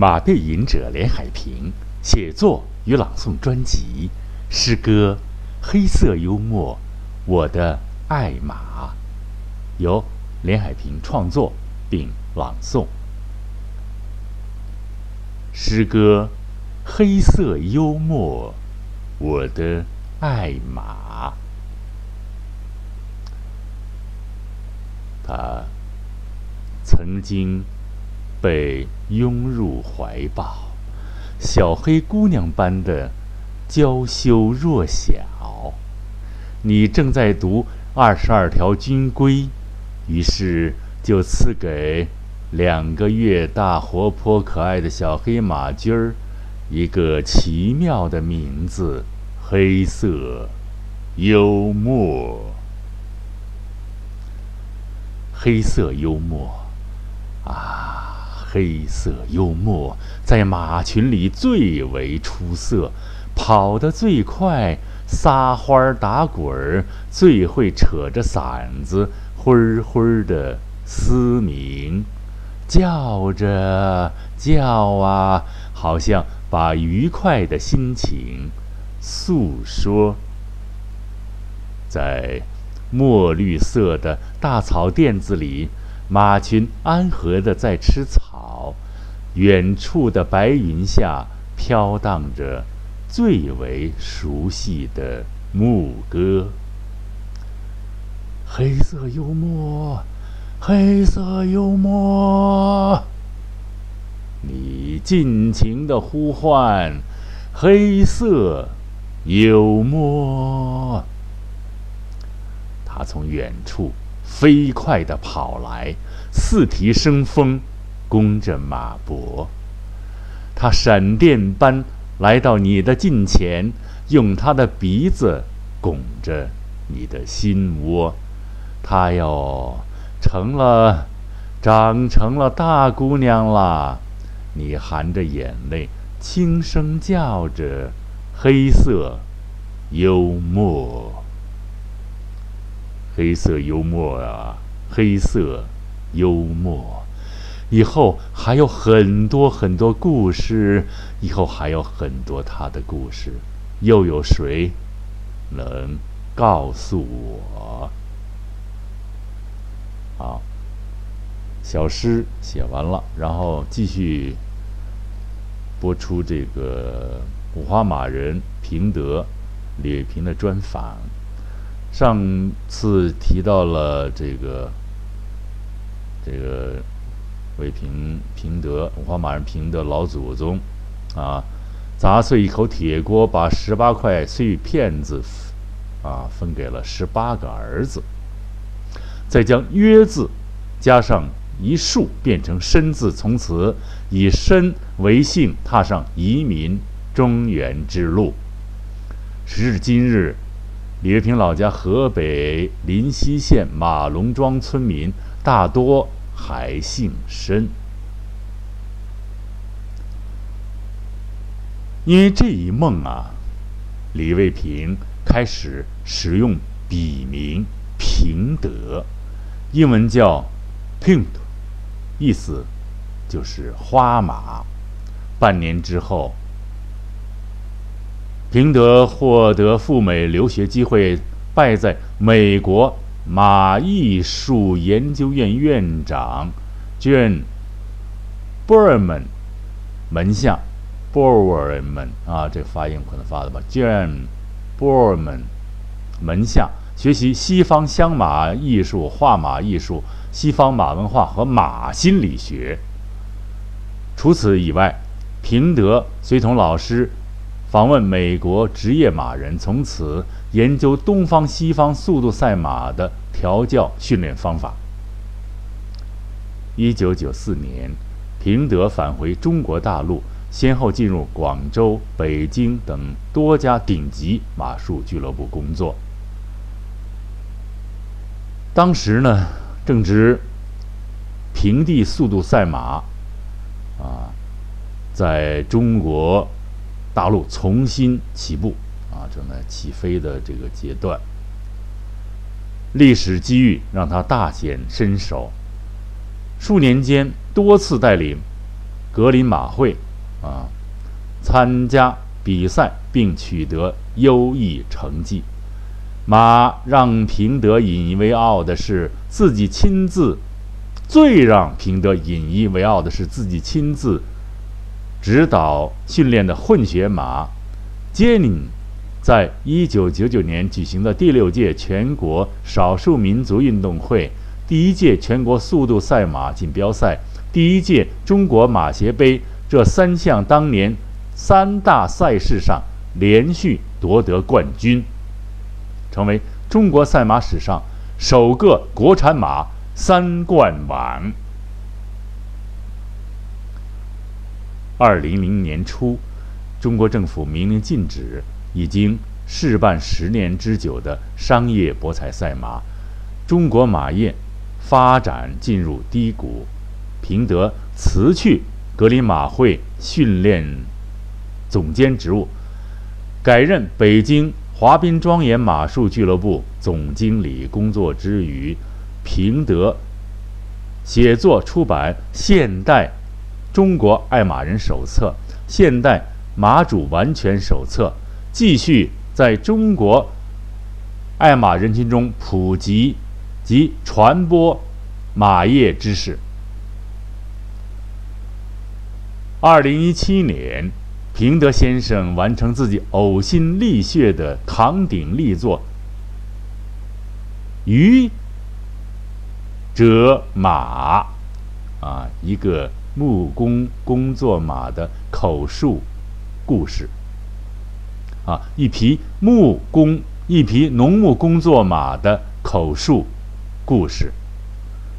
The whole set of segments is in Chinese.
马背吟者连海平写作与朗诵专辑诗歌《黑色幽默》，我的爱马，由连海平创作并朗诵。诗歌《黑色幽默》，我的爱马，他曾经。被拥入怀抱，小黑姑娘般的娇羞弱小。你正在读二十二条军规，于是就赐给两个月大、活泼可爱的小黑马驹儿一个奇妙的名字——黑色幽默。黑色幽默，啊！黑色幽默在马群里最为出色，跑得最快，撒欢儿打滚儿，最会扯着嗓子灰灰的嘶鸣，叫着叫啊，好像把愉快的心情诉说。在墨绿色的大草甸子里，马群安和的在吃草。远处的白云下飘荡着最为熟悉的牧歌。黑色幽默，黑色幽默，你尽情的呼唤，黑色幽默。他从远处飞快的跑来，四蹄生风。弓着马脖，他闪电般来到你的近前，用他的鼻子拱着你的心窝。他哟，成了，长成了大姑娘啦！你含着眼泪，轻声叫着：“黑色幽默，黑色幽默啊，黑色幽默。”以后还有很多很多故事，以后还有很多他的故事，又有谁能告诉我？好，小诗写完了，然后继续播出这个五花马人平德李平的专访。上次提到了这个，这个。为平平德五花马人平德老祖宗，啊，砸碎一口铁锅，把十八块碎片子，啊，分给了十八个儿子，再将“约”字加上一竖，变成“申”字，从此以申为姓，踏上移民中原之路。时至今日，李月平老家河北临溪县马龙庄村民大多。还姓申，因为这一梦啊，李卫平开始使用笔名平德，英文叫 Pint，意思就是花马。半年之后，平德获得赴美留学机会，拜在美国。马艺术研究院院长 John Borman 门下，Borman 啊，这个发音可能发的吧？John Borman 门下学习西方香马艺术、画马艺术、西方马文化和马心理学。除此以外，平德随同老师访问美国职业马人，从此。研究东方西方速度赛马的调教训练方法。一九九四年，平德返回中国大陆，先后进入广州、北京等多家顶级马术俱乐部工作。当时呢，正值平地速度赛马啊，在中国大陆重新起步。正在起飞的这个阶段，历史机遇让他大显身手。数年间多次带领格林马会啊参加比赛并取得优异成绩。马让平德引以为傲的是自己亲自，最让平德引以为傲的是自己亲自指导训练的混血马杰宁，在一九九九年举行的第六届全国少数民族运动会、第一届全国速度赛马锦标赛、第一届中国马协杯这三项当年三大赛事上连续夺得冠军。成为中国赛马史上首个国产马三冠王。二零零年初，中国政府明令禁止已经试办十年之久的商业博彩赛马，中国马业发展进入低谷。平德辞去格林马会训练总监职务，改任北京。华滨庄严马术俱乐部总经理工作之余，平德写作出版《现代中国爱马人手册》《现代马主完全手册》，继续在中国爱马人群中普及及传播马业知识。二零一七年。平德先生完成自己呕心沥血的扛鼎力作《愚者马》，啊，一个木工工作马的口述故事，啊，一匹木工一匹农牧工作马的口述故事，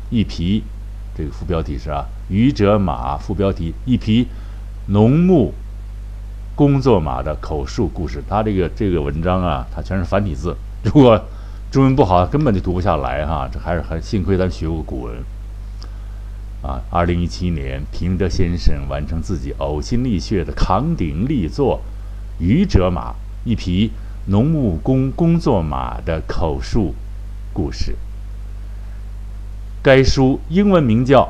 一匹这个副标题是啊，《愚者马》，副标题一匹农牧。工作马的口述故事，他这个这个文章啊，它全是繁体字，如果中文不好，根本就读不下来哈。这还是很幸亏咱学过古文啊。二零一七年，平德先生完成自己呕心沥血的扛鼎力作《愚者马》，一匹农务工工作马的口述故事。该书英文名叫，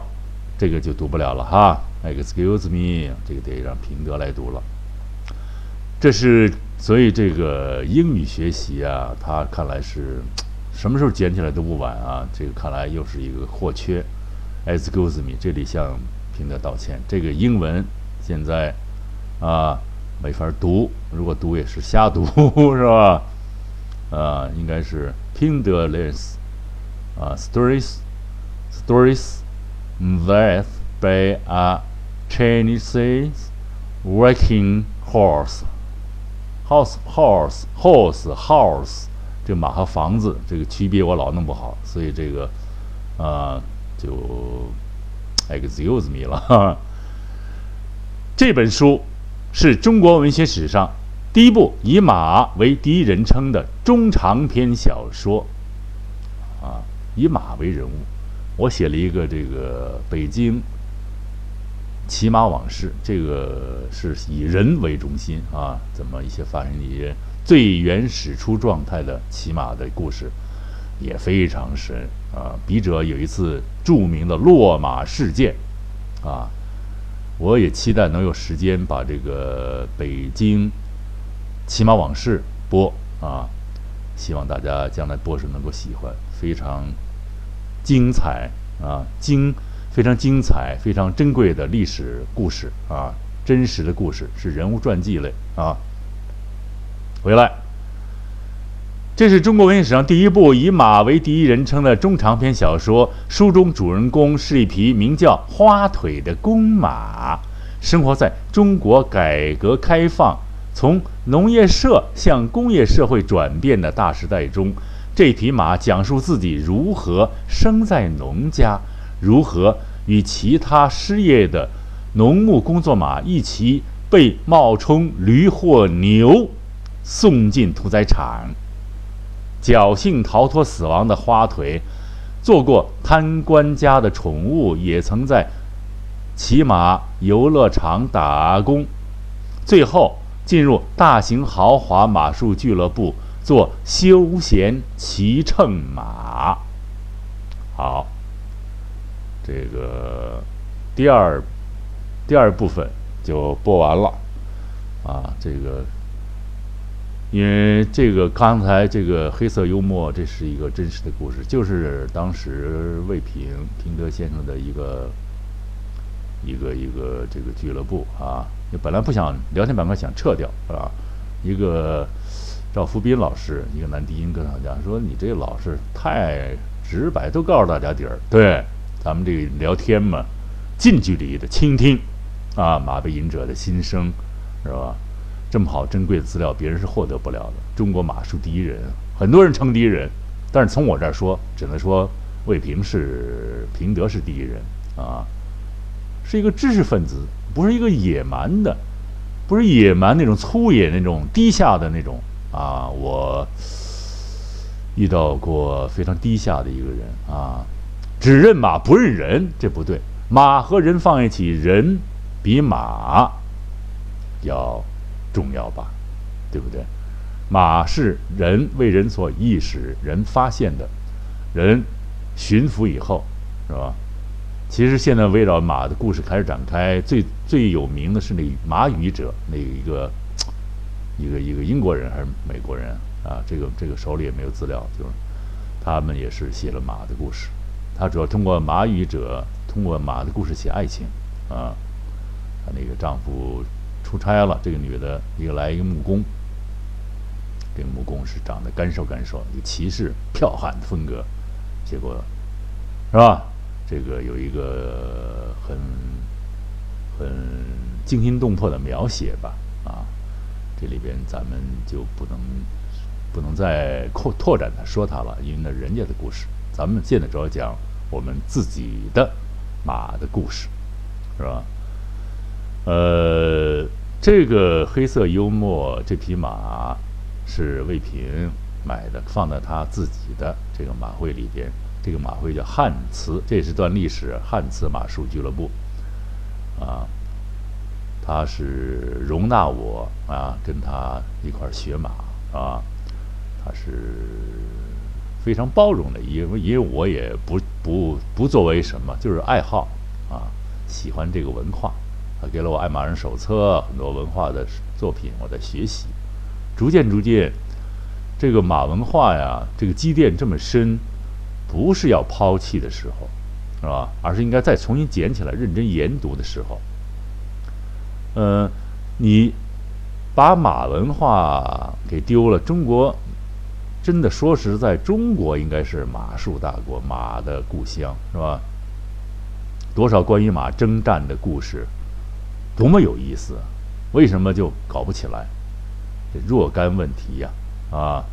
这个就读不了了哈。Excuse me，这个得让平德来读了。这是所以这个英语学习啊，他看来是什么时候捡起来都不晚啊。这个看来又是一个或缺。Excuse me，这里向平德道歉。这个英文现在啊没法读，如果读也是瞎读，是吧？啊，应该是 Pinderless 啊，stories，stories that by a Chinese working horse。House, horse, horse, horse 这马和房子这个区别我老弄不好，所以这个，啊，就，excuse me 了。这本书是中国文学史上第一部以马为第一人称的中长篇小说，啊，以马为人物。我写了一个这个北京。骑马往事，这个是以人为中心啊，怎么一些发生一些最原始初状态的骑马的故事，也非常深啊。笔者有一次著名的落马事件啊，我也期待能有时间把这个北京骑马往事播啊，希望大家将来播时能够喜欢，非常精彩啊，精。非常精彩、非常珍贵的历史故事啊，真实的故事是人物传记类啊。回来，这是中国文学史上第一部以马为第一人称的中长篇小说。书中主人公是一匹名叫花腿的公马，生活在中国改革开放从农业社向工业社会转变的大时代中。这匹马讲述自己如何生在农家。如何与其他失业的农牧工作马一起被冒充驴或牛送进屠宰场？侥幸逃脱死亡的花腿，做过贪官家的宠物，也曾在骑马游乐场打工，最后进入大型豪华马术俱乐部做休闲骑乘马。好。这个第二第二部分就播完了，啊，这个，因为这个刚才这个黑色幽默，这是一个真实的故事，就是当时魏平平德先生的一个一个一个这个俱乐部啊，你本来不想聊天板块想撤掉啊，一个赵福斌老师，一个男低音歌唱家说你这老是太直白，都告诉大家底儿，对，咱们这个聊天嘛，近距离的倾听。啊，马背吟者的心声，是吧？这么好珍贵的资料，别人是获得不了的。中国马术第一人，很多人称第一人，但是从我这儿说，只能说魏平是平德是第一人啊，是一个知识分子，不是一个野蛮的，不是野蛮那种粗野那种低下的那种啊。我遇到过非常低下的一个人啊，只认马不认人，这不对。马和人放一起，人。比马要重要吧，对不对？马是人为人所意识、人发现的，人驯服以后，是吧？其实现在围绕马的故事开始展开，最最有名的是那马语者，那一个一个一个英国人还是美国人啊？这个这个手里也没有资料，就是他们也是写了马的故事。他主要通过马语者，通过马的故事写爱情啊。那个丈夫出差了，这个女的一个来一个木工，这个木工是长得干瘦干瘦，一个骑士剽悍的风格，结果是吧？这个有一个很很惊心动魄的描写吧，啊，这里边咱们就不能不能再扩拓展的说它了，因为那人家的故事，咱们现在主要讲我们自己的马的故事，是吧？呃，这个黑色幽默这匹马是魏平买的，放在他自己的这个马会里边。这个马会叫汉祠，这是段历史。汉祠马术俱乐部啊，他是容纳我啊，跟他一块学马啊，他是非常包容的，因为因为我也不不不作为什么，就是爱好啊，喜欢这个文化。他给了我《爱马人手册》很多文化的作品，我在学习，逐渐逐渐，这个马文化呀，这个积淀这么深，不是要抛弃的时候，是吧？而是应该再重新捡起来，认真研读的时候。嗯，你把马文化给丢了，中国真的说实在，中国应该是马术大国，马的故乡，是吧？多少关于马征战的故事。多么有意思，为什么就搞不起来？这若干问题呀，啊，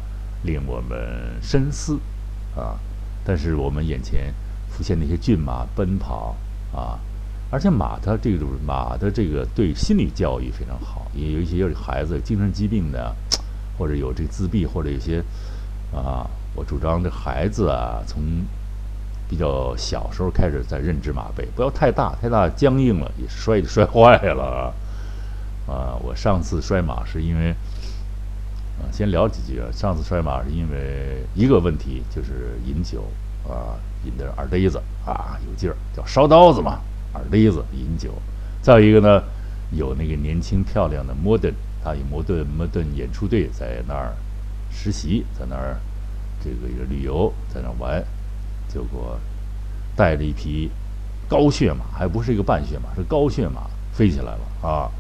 令我们深思啊。但是我们眼前浮现那些骏马奔跑啊，而且马它这种马的这个对心理教育非常好，也有一些孩子精神疾病的，或者有这自闭，或者有些啊，我主张这孩子啊，从比较小时候开始在认知马背，不要太大，太大僵硬了也摔就摔坏了啊！啊，我上次摔马是因为，啊，先聊几句啊。上次摔马是因为一个问题，就是饮酒啊，饮的耳钉子啊，有劲儿，叫烧刀子嘛，耳钉子饮酒。再有一个呢，有那个年轻漂亮的摩登，他有摩登摩登演出队在那儿实习，在那儿这个一个旅游，在那儿玩。结果带着一匹高血马，还不是一个半血马，是高血马飞起来了啊！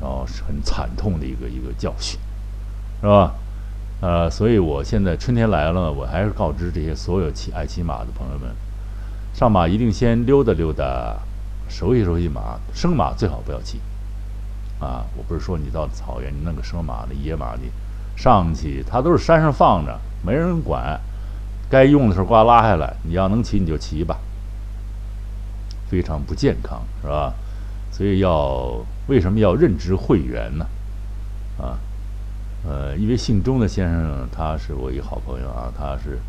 然后是很惨痛的一个一个教训，是吧？呃，所以我现在春天来了，我还是告知这些所有骑爱骑马的朋友们，上马一定先溜达溜达，熟悉熟悉马，生马最好不要骑啊！我不是说你到草原你弄个生马的野马，你上去它都是山上放着，没人管。该用的时候，呱拉下来。你要能骑，你就骑吧。非常不健康，是吧？所以要为什么要任职会员呢？啊，呃，因为姓钟的先生，他是我一个好朋友啊。他是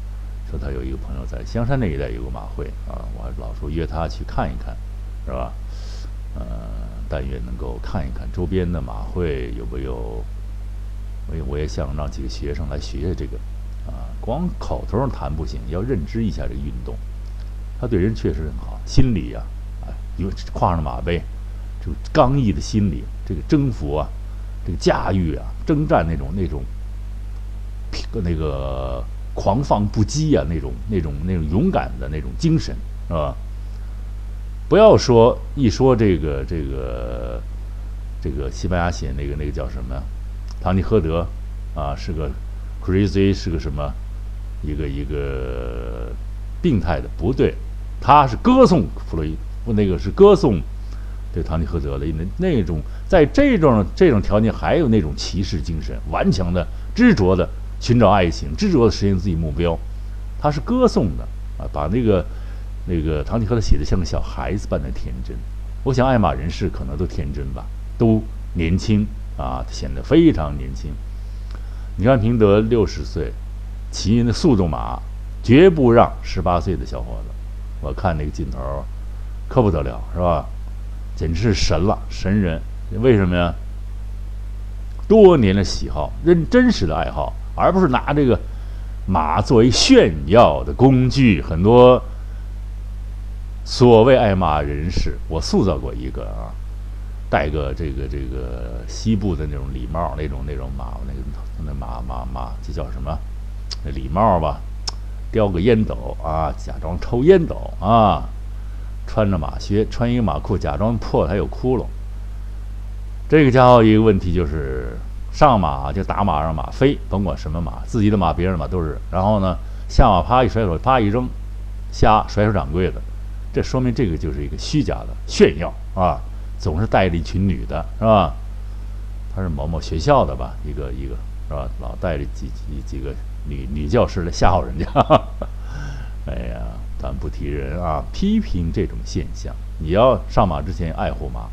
说他有一个朋友在香山那一带有个马会啊，我还老说约他去看一看，是吧？呃，但愿能够看一看周边的马会有没有。我也我也想让几个学生来学学这个。光口头上谈不行，要认知一下这个运动，它对人确实很好，心理呀，哎，有跨上马背，这个刚毅的心理，这个征服啊，这个驾驭啊，征战那种那种，那个狂放不羁啊，那种那种那种勇敢的那种精神，是吧？不要说一说这个这个这个西班牙写那个那个叫什么，唐尼诃德啊，是个 crazy，是个什么，一个一个病态的，不对，他是歌颂弗洛伊，不那个是歌颂对唐尼诃德的那那种，在这种这种条件还有那种骑士精神，顽强的执着的寻找爱情，执着的实现自己目标，他是歌颂的啊，把那个。那个唐吉诃德写的像个小孩子般的天真，我想爱马人士可能都天真吧，都年轻啊，显得非常年轻。你看平德六十岁，骑那速度马，绝不让十八岁的小伙子。我看那个镜头，可不得了，是吧？简直是神了，神人。为什么呀？多年的喜好，认真实的爱好，而不是拿这个马作为炫耀的工具，很多。所谓爱马人士，我塑造过一个啊，戴个这个这个西部的那种礼帽，那种那种马，那个那马马马，这叫什么？那礼帽吧，叼个烟斗啊，假装抽烟斗啊，穿着马靴，穿一个马裤，假装破还有窟窿。这个家伙一个问题就是上马就打马让马飞，甭管什么马，自己的马、别人的马都是。然后呢，下马啪一甩手，啪一扔，瞎甩手掌柜的。这说明这个就是一个虚假的炫耀啊！总是带着一群女的，是吧？他是某某学校的吧？一个一个是吧？老带着几几几个女女教师来吓唬人家。哎呀，咱不提人啊，批评这种现象。你要上马之前爱护马，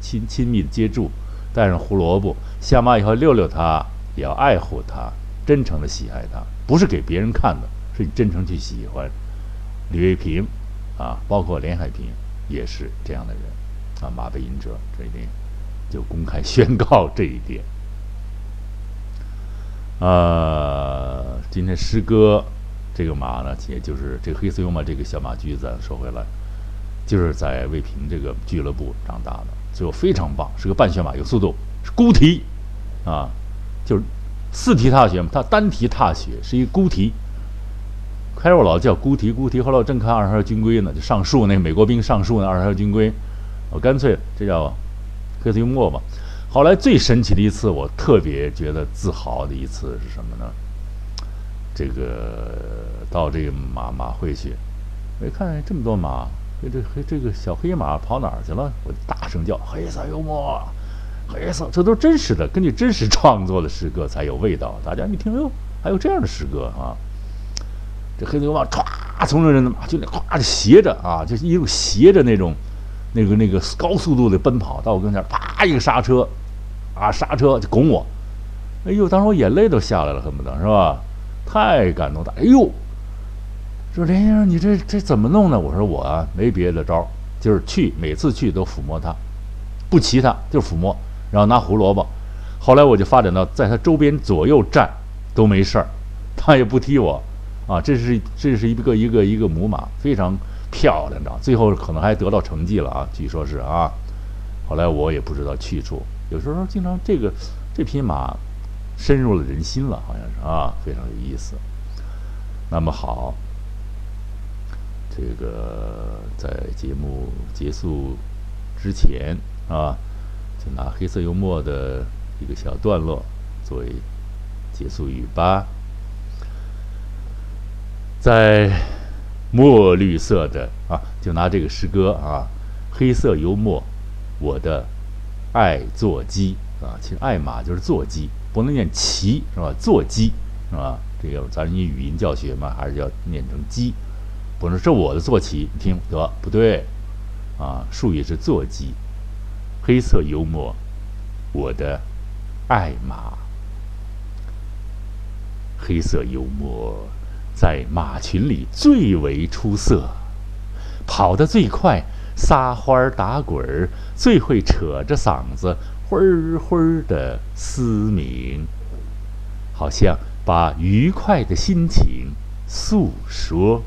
亲亲密的接住，带上胡萝卜，下马以后遛遛它，也要爱护它，真诚的喜爱它，不是给别人看的，是你真诚去喜欢。李卫平。啊，包括连海平也是这样的人，啊，马背隐者这一点就公开宣告这一点。呃，今天诗歌这个马呢，也就是这个黑色幽马这个小马驹子，说回来，就是在魏平这个俱乐部长大的，最后非常棒，是个半血马，有速度，是孤蹄，啊，就是四蹄踏雪嘛，它单蹄踏雪是一个孤蹄。开始我老叫孤蹄孤蹄，后来我正看二十二军规呢，就上树那美国兵上树那二十二军规，我干脆这叫黑色幽默吧。后来最神奇的一次，我特别觉得自豪的一次是什么呢？这个到这个马马会去，我一看这么多马，这黑这个小黑马跑哪儿去了？我大声叫黑色幽默，黑色，这都是真实的，根据真实创作的诗歌才有味道。大家一听，哟，还有这样的诗歌啊！这黑色幽马唰从这人的马就那咵就斜着啊，就一路斜着那种，那个那个高速度的奔跑到我跟前，啪一个刹车，啊刹车就拱我，哎呦，当时我眼泪都下来了，恨不得是吧？太感动了，哎呦，说连先生你这这怎么弄呢？我说我啊没别的招，就是去每次去都抚摸它，不骑它就抚摸，然后拿胡萝卜。后来我就发展到在它周边左右站都没事儿，它也不踢我。啊，这是这是一个一个一个母马，非常漂亮的，最后可能还得到成绩了啊，据说是啊。后来我也不知道去处，有时候经常这个这匹马深入了人心了，好像是啊，非常有意思。那么好，这个在节目结束之前啊，就拿黑色幽默的一个小段落作为结束语吧。在墨绿色的啊，就拿这个诗歌啊，黑色幽默，我的爱座机啊，其实爱马就是坐骑，不能念骑是吧？坐骑是吧？这个咱以语音教学嘛，还是要念成鸡，不能是我的坐骑，你听得不对啊？术语是坐骑，黑色幽默，我的爱马，黑色幽默。在马群里最为出色，跑得最快，撒欢儿打滚儿，最会扯着嗓子灰灰的嘶鸣，好像把愉快的心情诉说。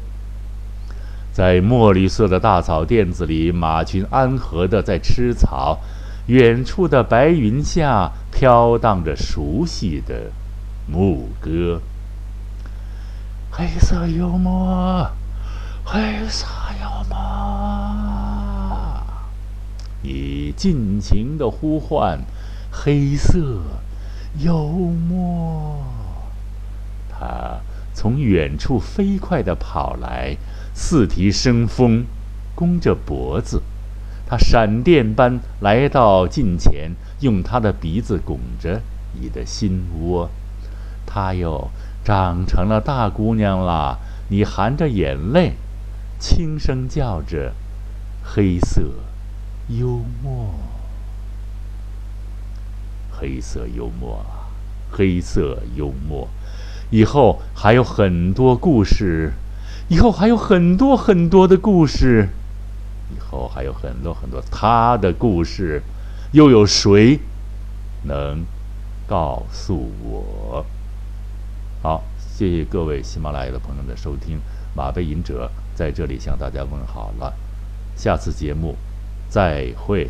在墨绿色的大草甸子里，马群安和的在吃草。远处的白云下飘荡着熟悉的牧歌。黑色幽默，黑色幽默，你尽情的呼唤，黑色幽默。他从远处飞快地跑来，四蹄生风，弓着脖子。他闪电般来到近前，用他的鼻子拱着你的心窝。他又长成了大姑娘啦！你含着眼泪，轻声叫着：“黑色幽默，黑色幽默，黑色幽默。”以后还有很多故事，以后还有很多很多的故事。以后还有很多很多他的故事，又有谁能告诉我？好，谢谢各位喜马拉雅的朋友的收听，马背吟者在这里向大家问好了，下次节目再会。